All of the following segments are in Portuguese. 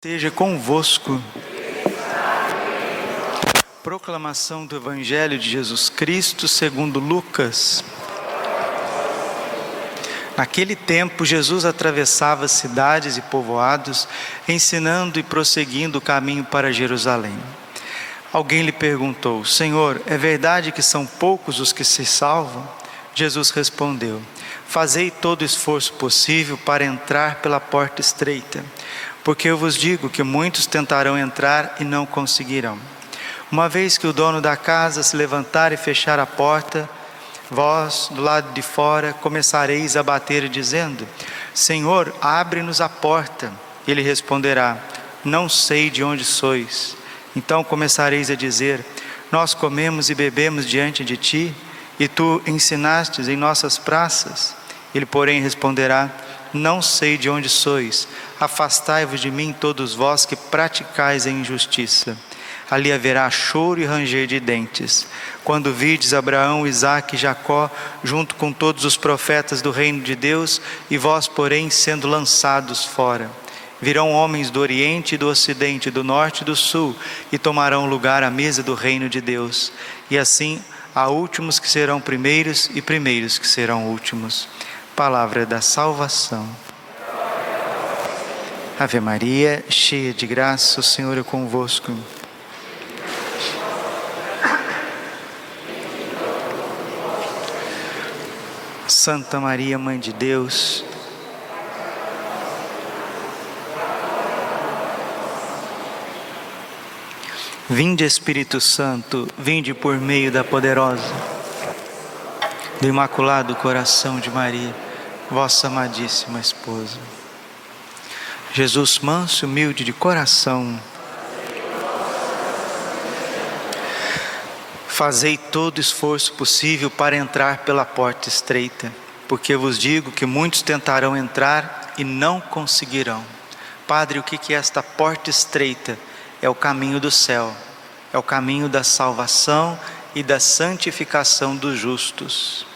Esteja convosco. Proclamação do Evangelho de Jesus Cristo segundo Lucas. Naquele tempo, Jesus atravessava cidades e povoados, ensinando e prosseguindo o caminho para Jerusalém. Alguém lhe perguntou: Senhor, é verdade que são poucos os que se salvam? Jesus respondeu: Fazei todo o esforço possível para entrar pela porta estreita porque eu vos digo que muitos tentarão entrar e não conseguirão. Uma vez que o dono da casa se levantar e fechar a porta, vós, do lado de fora, começareis a bater, dizendo: Senhor, abre-nos a porta. Ele responderá: Não sei de onde sois. Então começareis a dizer: Nós comemos e bebemos diante de ti, e tu ensinastes em nossas praças. Ele, porém, responderá: não sei de onde sois, afastai-vos de mim, todos vós que praticais a injustiça. Ali haverá choro e ranger de dentes. Quando vides Abraão, Isaque e Jacó, junto com todos os profetas do reino de Deus, e vós, porém, sendo lançados fora. Virão homens do Oriente e do Ocidente, do Norte e do Sul, e tomarão lugar à mesa do reino de Deus. E assim há últimos que serão primeiros, e primeiros que serão últimos palavra da salvação. Ave Maria, cheia de graça, o Senhor é convosco. Santa Maria, Mãe de Deus, Vinde Espírito Santo, vinde por meio da poderosa, do Imaculado Coração de Maria vossa amadíssima esposa. Jesus manso e humilde de coração, fazei todo esforço possível para entrar pela porta estreita, porque vos digo que muitos tentarão entrar e não conseguirão. Padre, o que é esta porta estreita? É o caminho do céu, é o caminho da salvação e da santificação dos justos.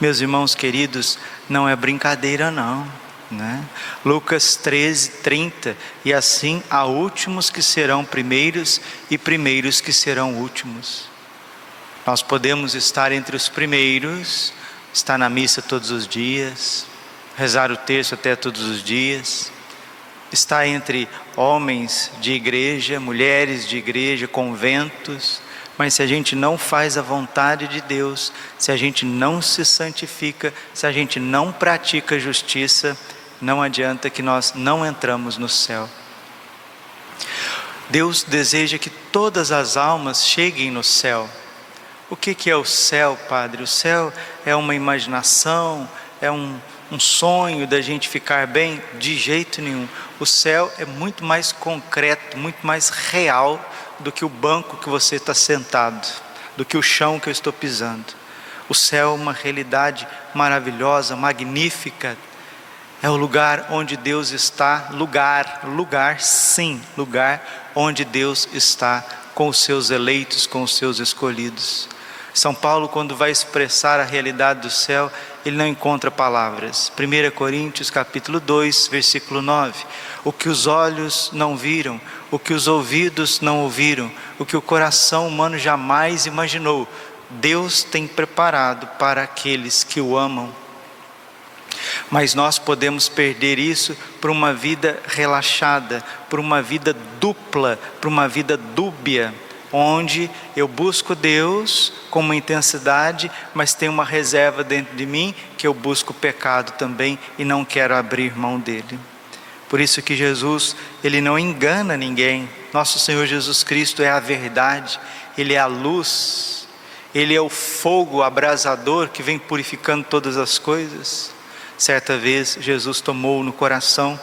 Meus irmãos queridos, não é brincadeira não, né? Lucas 13, 30, e assim há últimos que serão primeiros e primeiros que serão últimos. Nós podemos estar entre os primeiros, estar na missa todos os dias, rezar o texto até todos os dias, estar entre homens de igreja, mulheres de igreja, conventos, mas se a gente não faz a vontade de Deus, se a gente não se santifica, se a gente não pratica justiça, não adianta que nós não entramos no céu. Deus deseja que todas as almas cheguem no céu. O que, que é o céu, Padre? O céu é uma imaginação, é um, um sonho da gente ficar bem? De jeito nenhum. O céu é muito mais concreto, muito mais real do que o banco que você está sentado, do que o chão que eu estou pisando. O céu é uma realidade maravilhosa, magnífica. É o lugar onde Deus está, lugar, lugar, sim, lugar onde Deus está com os seus eleitos, com os seus escolhidos. São Paulo, quando vai expressar a realidade do céu, ele não encontra palavras. 1 Coríntios capítulo 2, versículo 9. O que os olhos não viram, o que os ouvidos não ouviram, o que o coração humano jamais imaginou, Deus tem preparado para aqueles que o amam. Mas nós podemos perder isso por uma vida relaxada, por uma vida dupla, por uma vida dúbia onde eu busco Deus com uma intensidade, mas tem uma reserva dentro de mim que eu busco o pecado também e não quero abrir mão dele. Por isso que Jesus, ele não engana ninguém. Nosso Senhor Jesus Cristo é a verdade, ele é a luz, ele é o fogo abrasador que vem purificando todas as coisas. Certa vez Jesus tomou no coração,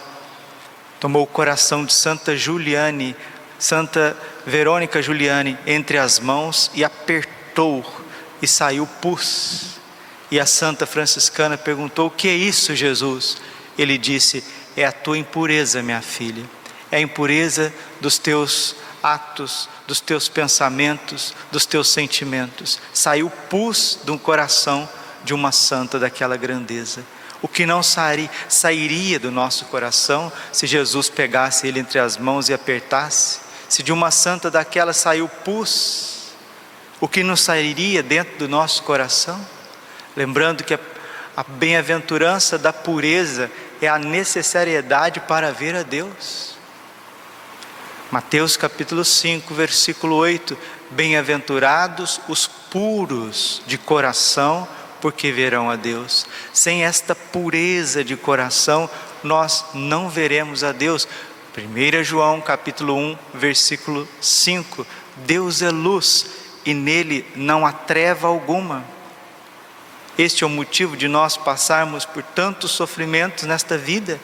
tomou o coração de Santa Juliane, Santa Verônica Giuliani entre as mãos e apertou e saiu pus. E a santa franciscana perguntou: "O que é isso, Jesus?" Ele disse: "É a tua impureza, minha filha. É a impureza dos teus atos, dos teus pensamentos, dos teus sentimentos. Saiu pus de um coração de uma santa daquela grandeza. o que não sairia do nosso coração se Jesus pegasse ele entre as mãos e apertasse? Se de uma santa daquela saiu pus, o que não sairia dentro do nosso coração? Lembrando que a, bem-aventurança da pureza é a necessariedade para ver a Deus. Mateus capítulo 5, versículo 8: Bem-aventurados os puros de coração, porque verão a Deus. Sem esta pureza de coração, nós não veremos a Deus. 1 João capítulo 1, versículo 5: Deus é luz e nele não há treva alguma. Este é o motivo de nós passarmos por tantos sofrimentos nesta vida.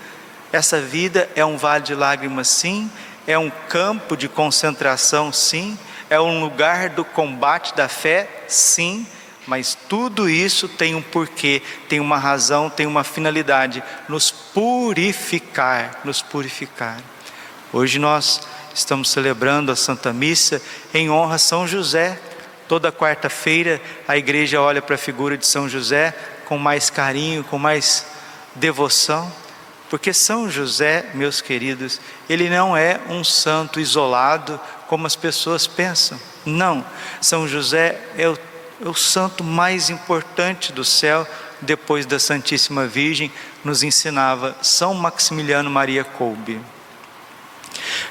Essa vida é um vale de lágrimas, sim, é um campo de concentração, sim, é um lugar do combate da fé, sim, mas tudo isso tem um porquê, tem uma razão, tem uma finalidade: nos purificar, nos purificar. Hoje nós estamos celebrando a Santa Missa em honra a São José. Toda quarta-feira a igreja olha para a figura de São José com mais carinho, com mais devoção, porque São José, meus queridos, ele não é um santo isolado como as pessoas pensam. Não, São José é o é o santo mais importante do céu, depois da Santíssima Virgem, nos ensinava São Maximiliano Maria Kolbe.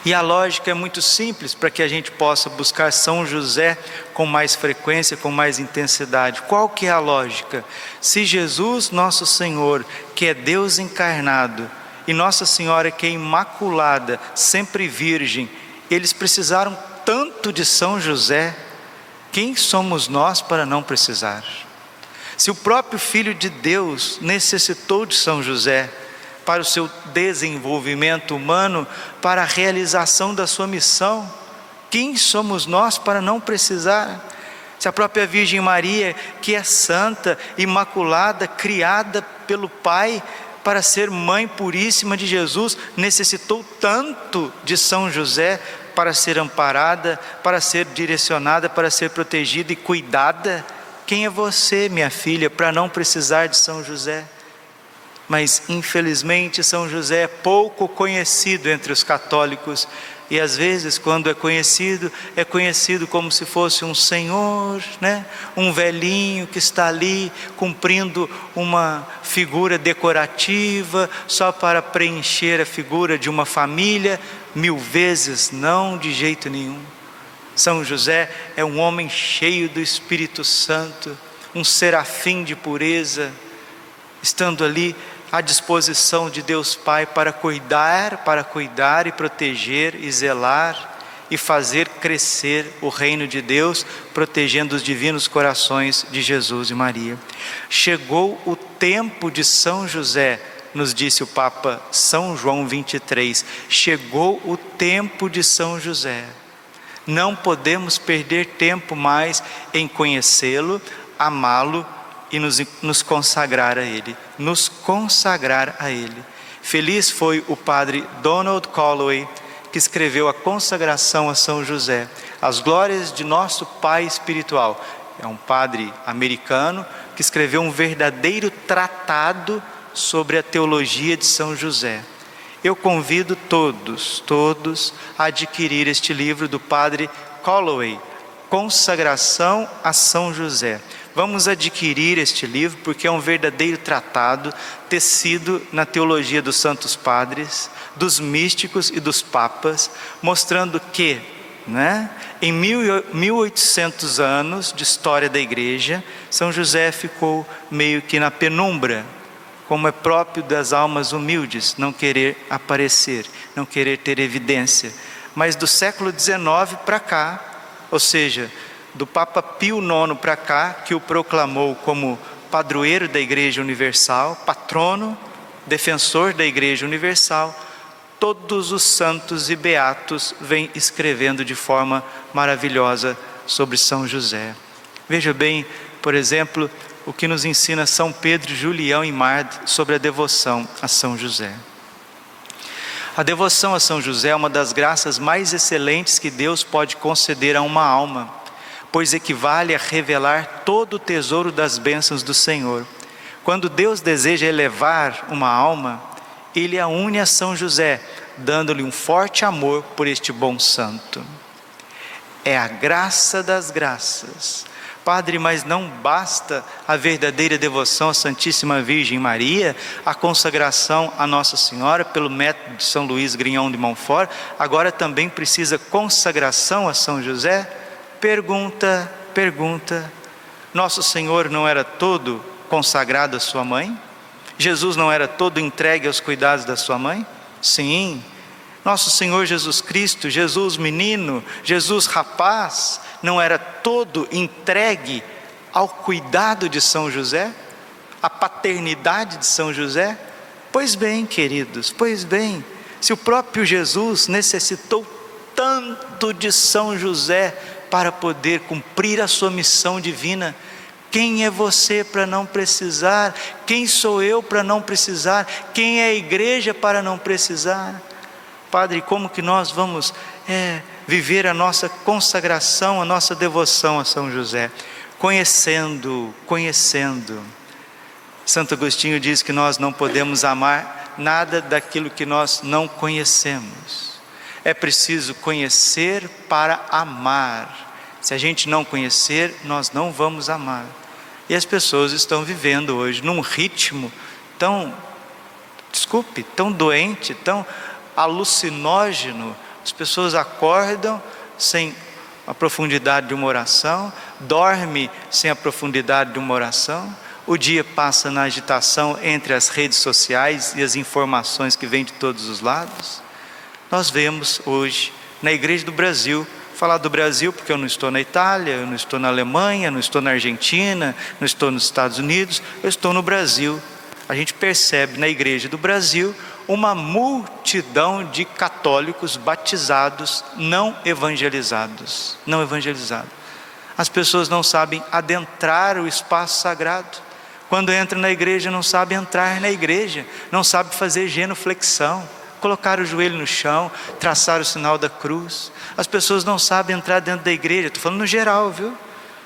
E a lógica é muito simples para que a gente possa buscar São José com mais frequência, com mais intensidade. Qual que é a lógica? Se Jesus, nosso Senhor, que é Deus encarnado, e Nossa Senhora que é imaculada, sempre virgem, eles precisaram tanto de São José, quem somos nós para não precisar? Se o próprio Filho de Deus necessitou de São José para o seu desenvolvimento humano, para a realização da sua missão, quem somos nós para não precisar? Se a própria Virgem Maria, que é santa, imaculada, criada pelo Pai para ser mãe puríssima de Jesus, necessitou tanto de São José para ser amparada, para ser direcionada, para ser protegida e cuidada. Quem é você, minha filha, para não precisar de São José? Mas infelizmente São José é pouco conhecido entre os católicos e às vezes quando é conhecido é conhecido como se fosse um senhor, né? Um velhinho que está ali cumprindo uma figura decorativa só para preencher a figura de uma família, mil vezes não, de jeito nenhum. São José é um homem cheio do Espírito Santo, um serafim de pureza, estando ali à disposição de Deus Pai para cuidar, para cuidar e proteger e zelar e fazer crescer o reino de Deus, protegendo os divinos corações de Jesus e Maria. Chegou o tempo de São José nos disse o Papa São João 23, chegou o tempo de São José. Não podemos perder tempo mais em conhecê-lo, amá-lo e nos, nos consagrar a Ele. Nos consagrar a Ele. Feliz foi o padre Donald Calloway, que escreveu a consagração a São José, as glórias de nosso Pai espiritual. É um padre americano que escreveu um verdadeiro tratado sobre a teologia de São José. Eu convido todos, todos a adquirir este livro do padre Calloway, Consagração a São José. Vamos adquirir este livro porque é um verdadeiro tratado tecido na teologia dos santos padres, dos místicos e dos papas, mostrando que, né, em 1800 anos de história da igreja, São José ficou meio que na penumbra, como é próprio das almas humildes, não querer aparecer, não querer ter evidência. Mas do século XIX para cá, ou seja, do Papa Pio IX para cá, que o proclamou como padroeiro da Igreja Universal, patrono, defensor da Igreja Universal, todos os santos e beatos vêm escrevendo de forma maravilhosa sobre São José. Veja bem, por exemplo, o que nos ensina São Pedro, Julião e Mard sobre a devoção a São José. A devoção a São José é uma das graças mais excelentes que Deus pode conceder a uma alma, pois equivale a revelar todo o tesouro das bênçãos do Senhor. Quando Deus deseja elevar uma alma, ele a une a São José, dando-lhe um forte amor por este bom santo. É a graça das graças. Padre, mas não basta a verdadeira devoção à Santíssima Virgem Maria, a consagração à Nossa Senhora pelo método de São Luís Grignon de Montfort, agora também precisa consagração a São José? Pergunta, pergunta. Nosso Senhor não era todo consagrado à sua mãe? Jesus não era todo entregue aos cuidados da sua mãe? Sim. Nosso Senhor Jesus Cristo, Jesus menino, Jesus rapaz, não era todo entregue ao cuidado de São José? A paternidade de São José? Pois bem, queridos, pois bem, se o próprio Jesus necessitou tanto de São José para poder cumprir a sua missão divina, quem é você para não precisar? Quem sou eu para não precisar? Quem é a igreja para não precisar? Padre, como que nós vamos é, viver a nossa consagração, a nossa devoção a São José? Conhecendo, conhecendo. Santo Agostinho diz que nós não podemos amar nada daquilo que nós não conhecemos. É preciso conhecer para amar. Se a gente não conhecer, nós não vamos amar. E as pessoas estão vivendo hoje num ritmo tão, desculpe, tão doente, tão alucinógeno. As pessoas acordam sem a profundidade de uma oração, dorme sem a profundidade de uma oração, o dia passa na agitação entre as redes sociais e as informações que vêm de todos os lados. Nós vemos hoje na Igreja do Brasil falar do Brasil porque eu não estou na Itália, eu não estou na Alemanha, não estou na Argentina, não estou nos Estados Unidos, eu estou no Brasil. A gente percebe na igreja do Brasil uma multidão de católicos batizados não evangelizados, não evangelizados. As pessoas não sabem adentrar o espaço sagrado. Quando entram na igreja, não sabem entrar na igreja, não sabem fazer genuflexão colocar o joelho no chão, traçar o sinal da cruz. As pessoas não sabem entrar dentro da igreja, estou falando no geral, viu?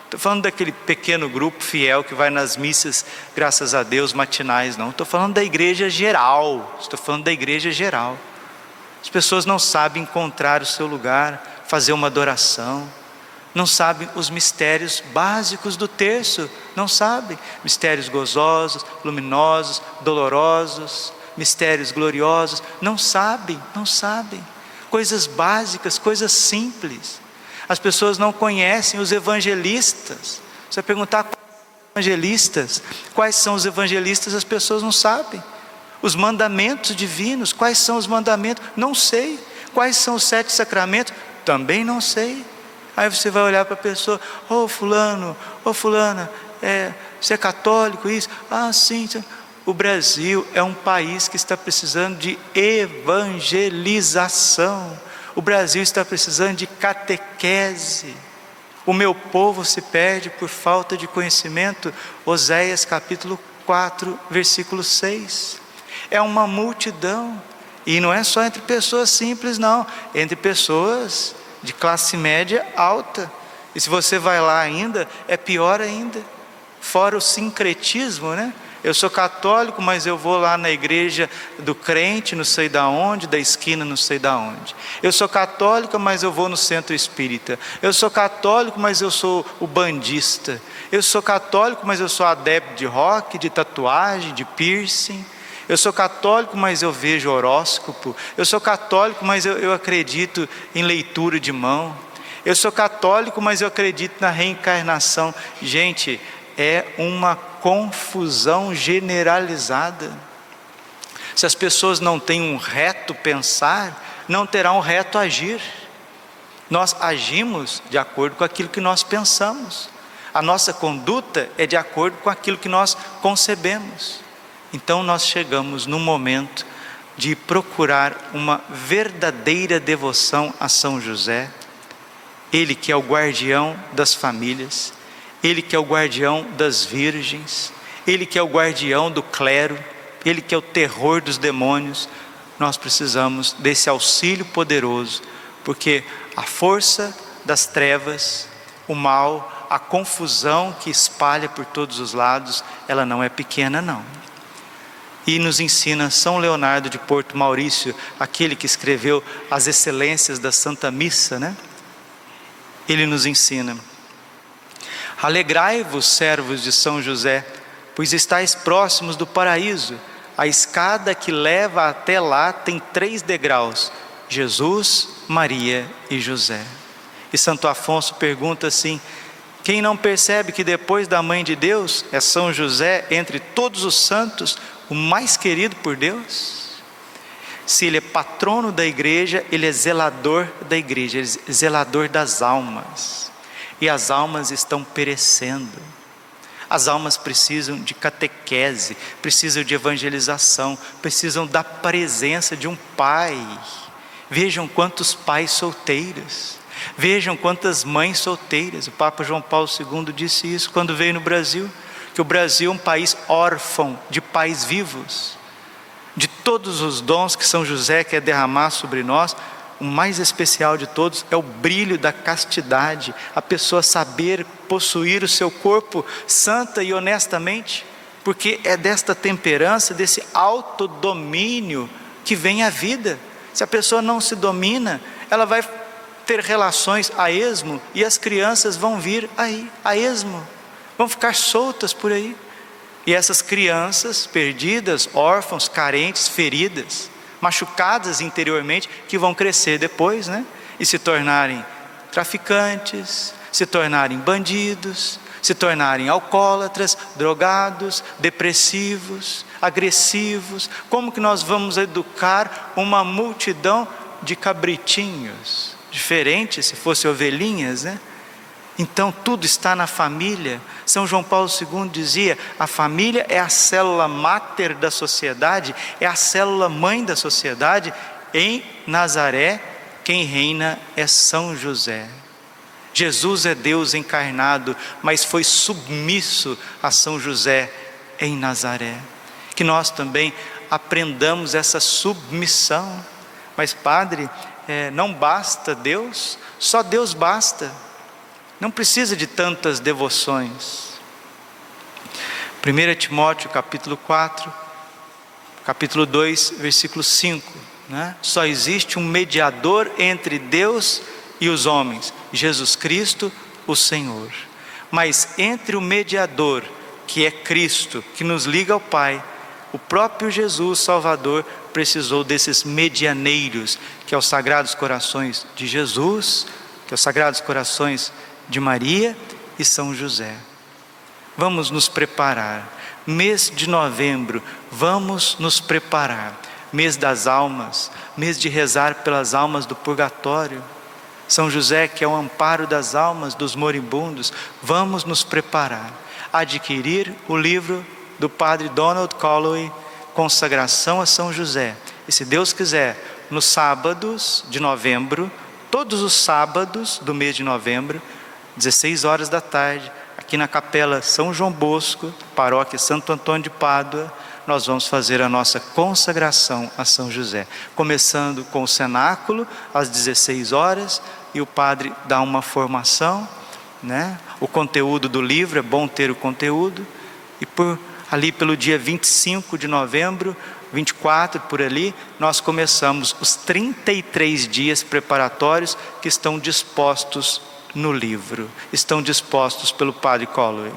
Estou falando daquele pequeno grupo fiel que vai nas missas, graças a Deus, matinais, não. Estou falando da igreja geral. Estou falando da igreja geral. As pessoas não sabem encontrar o seu lugar, fazer uma adoração, não sabem os mistérios básicos do terço, não sabem. Mistérios gozosos, luminosos, dolorosos, mistérios gloriosos, não sabem, não sabem. Coisas básicas, coisas simples. As pessoas não conhecem os evangelistas. Você perguntar evangelistas, quais são os evangelistas, as pessoas não sabem. Os mandamentos divinos, quais são os mandamentos? Não sei. Quais são os sete sacramentos? Também não sei. Aí você vai olhar para a pessoa, ô oh, fulano, ô oh, fulana, é, você é católico, isso? Ah, sim. sim. O Brasil é um país que está precisando de evangelização. O Brasil está precisando de catequese. O meu povo se perde por falta de conhecimento. Oséias capítulo 4, versículo 6. É uma multidão. E não é só entre pessoas simples, não. Entre pessoas de classe média alta. E se você vai lá ainda, é pior ainda. Fora o sincretismo, né? Eu sou católico, mas eu vou lá na igreja do crente, não sei da onde, da esquina, não sei da onde. Eu sou católica, mas eu vou no centro espírita. Eu sou católico, mas eu sou o bandista. Eu sou católico, mas eu sou adepto de rock, de tatuagem, de piercing. Eu sou católico, mas eu vejo horóscopo. Eu sou católico, mas eu, eu acredito em leitura de mão. Eu sou católico, mas eu acredito na reencarnação. Gente, é uma confusão generalizada. Se as pessoas não têm um reto pensar, não terá um reto agir. Nós agimos de acordo com aquilo que nós pensamos. A nossa conduta é de acordo com aquilo que nós concebemos. Então nós chegamos no momento de procurar uma verdadeira devoção a São José, ele que é o guardião das famílias, ele que é o guardião das virgens, Ele que é o guardião do clero, Ele que é o terror dos demônios, nós precisamos desse auxílio poderoso, porque a força das trevas, o mal, a confusão que espalha por todos os lados, ela não é pequena, não. E nos ensina São Leonardo de Porto Maurício, aquele que escreveu as excelências da Santa Missa, né? Ele nos ensina: Alegrai-vos, servos de São José, pois estáis próximos do paraíso. A escada que leva até lá tem três degraus: Jesus, Maria e José. E Santo Afonso pergunta assim: quem não percebe que depois da mãe de Deus é São José, entre todos os santos, o mais querido por Deus? Se ele é patrono da igreja, ele é zelador da igreja, ele é zelador das almas. E as almas estão perecendo. As almas precisam de catequese, precisam de evangelização, precisam da presença de um pai. Vejam quantos pais solteiros Vejam quantas mães solteiras. O Papa João Paulo II disse isso quando veio no Brasil, que o Brasil é um país órfão de pais vivos. De todos os dons que São José quer derramar sobre nós, o mais especial de todos é o brilho da castidade, a pessoa saber possuir o seu corpo santa e honestamente, porque é desta temperança, desse autodomínio que vem a vida. Se a pessoa não se domina, ela vai ter relações a esmo e as crianças vão vir aí, a esmo, vão ficar soltas por aí. E essas crianças perdidas, órfãos, carentes, feridas, machucadas interiormente, que vão crescer depois, né? E se tornarem traficantes, se tornarem bandidos, se tornarem alcoólatras, drogados, depressivos, agressivos. Como que nós vamos educar uma multidão de cabritinhos? diferente se fossem ovelhinhas, né? Então tudo está na família. São João Paulo II dizia: a família é a célula máter da sociedade, é a célula mãe da sociedade. Em Nazaré, quem reina é São José. Jesus é Deus encarnado, mas foi submisso a São José em Nazaré. Que nós também aprendamos essa submissão. Mas, Padre, é, não basta Deus, só Deus basta, não precisa de tantas devoções. 1 Timóteo capítulo 4, capítulo 2, versículo 5. Né? Só existe um mediador entre Deus e os homens, Jesus Cristo, o Senhor. Mas entre o mediador, que é Cristo, que nos liga ao Pai, o próprio Jesus Salvador precisou desses medianeiros, que é os Sagrados Corações de Jesus, que é os Sagrados Corações de Maria e São José. Vamos nos preparar. Mês de novembro, vamos nos preparar. Mês das almas, mês de rezar pelas almas do purgatório. São José, que é o amparo das almas dos moribundos, vamos nos preparar. Adquirir o livro do padre Donald Calloway, Consagração a São José. E se Deus quiser, nos sábados de novembro, todos os sábados do mês de novembro, 16 horas da tarde, aqui na Capela São João Bosco, Paróquia Santo Antônio de Pádua, nós vamos fazer a nossa consagração a São José, começando com o cenáculo às 16 horas e o padre dá uma formação, né? O conteúdo do livro é bom ter o conteúdo e por ali pelo dia 25 de novembro, 24 por ali, nós começamos os 33 dias preparatórios que estão dispostos no livro, estão dispostos pelo Padre Colloway.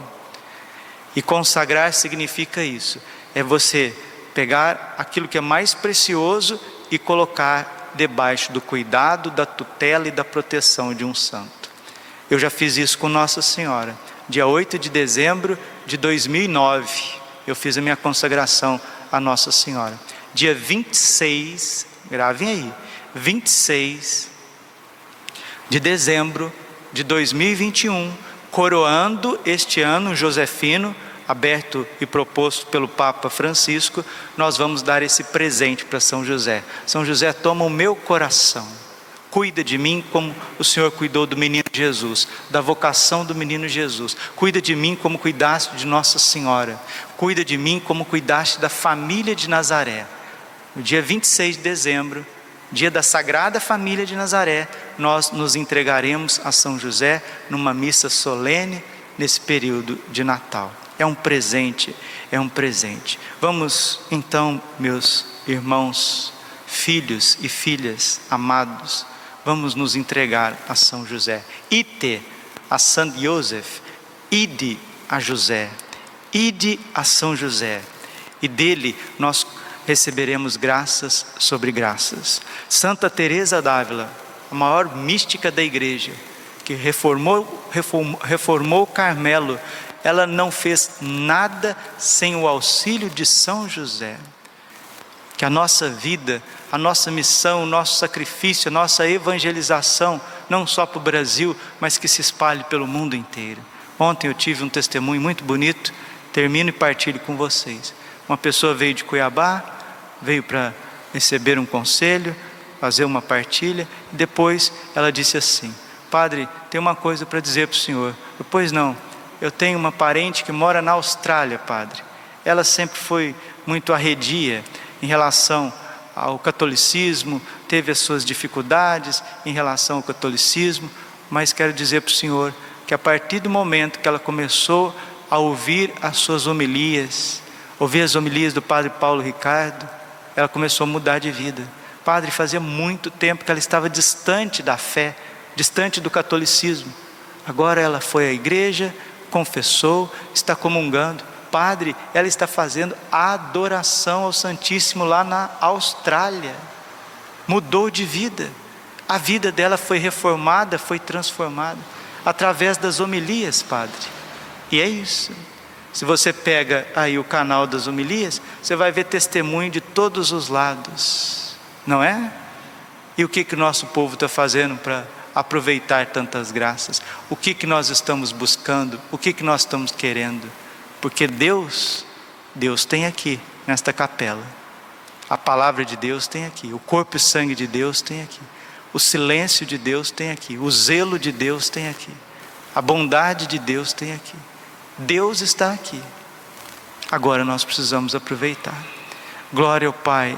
E consagrar significa isso, é você pegar aquilo que é mais precioso e colocar debaixo do cuidado, da tutela e da proteção de um santo. Eu já fiz isso com Nossa Senhora, dia 8 de dezembro de 2009 eu fiz a minha consagração a Nossa Senhora. Dia 26, gravem aí, 26 de dezembro de 2021, coroando este ano Josefino, aberto e proposto pelo Papa Francisco, nós vamos dar esse presente para São José. São José, toma o meu coração Cuida de mim como o Senhor cuidou do menino Jesus, da vocação do menino Jesus. Cuida de mim como cuidaste de Nossa Senhora. Cuida de mim como cuidaste da família de Nazaré. No dia 26 de dezembro, dia da Sagrada Família de Nazaré, nós nos entregaremos a São José numa missa solene nesse período de Natal. É um presente, é um presente. Vamos então, meus irmãos, filhos e filhas amados, vamos nos entregar a São José. Ite a San Joseph, ide a José, ide a São José, e dele nós receberemos graças sobre graças. Santa Teresa d'Ávila, a maior mística da igreja, que reformou, reformou, reformou Carmelo, ela não fez nada sem o auxílio de São José. Que a nossa vida, a nossa missão, o nosso sacrifício, a nossa evangelização, não só para o Brasil, mas que se espalhe pelo mundo inteiro. Ontem eu tive um testemunho muito bonito, termino e partilho com vocês. Uma pessoa veio de Cuiabá, veio para receber um conselho, fazer uma partilha, depois ela disse assim: Padre, tem uma coisa para dizer para o senhor. Eu, pois não, eu tenho uma parente que mora na Austrália, padre. Ela sempre foi muito arredia em relação ao catolicismo, teve as suas dificuldades em relação ao catolicismo, mas quero dizer para o senhor que a partir do momento que ela começou a ouvir as suas homilias, ouvir as homilias do padre Paulo Ricardo, ela começou a mudar de vida. Padre, fazia muito tempo que ela estava distante da fé, distante do catolicismo. Agora ela foi à igreja, confessou, está comungando. Padre, ela está fazendo adoração ao Santíssimo lá na Austrália. Mudou de vida. A vida dela foi reformada, foi transformada através das homilias, Padre. E é isso. Se você pega aí o canal das homilias, você vai ver testemunho de todos os lados, não é? E o que que nosso povo está fazendo para aproveitar tantas graças? O que que nós estamos buscando? O que que nós estamos querendo? Porque Deus, Deus tem aqui nesta capela. A palavra de Deus tem aqui, o corpo e sangue de Deus tem aqui. O silêncio de Deus tem aqui, o zelo de Deus tem aqui. A bondade de Deus tem aqui. Deus está aqui. Agora nós precisamos aproveitar. Glória ao Pai,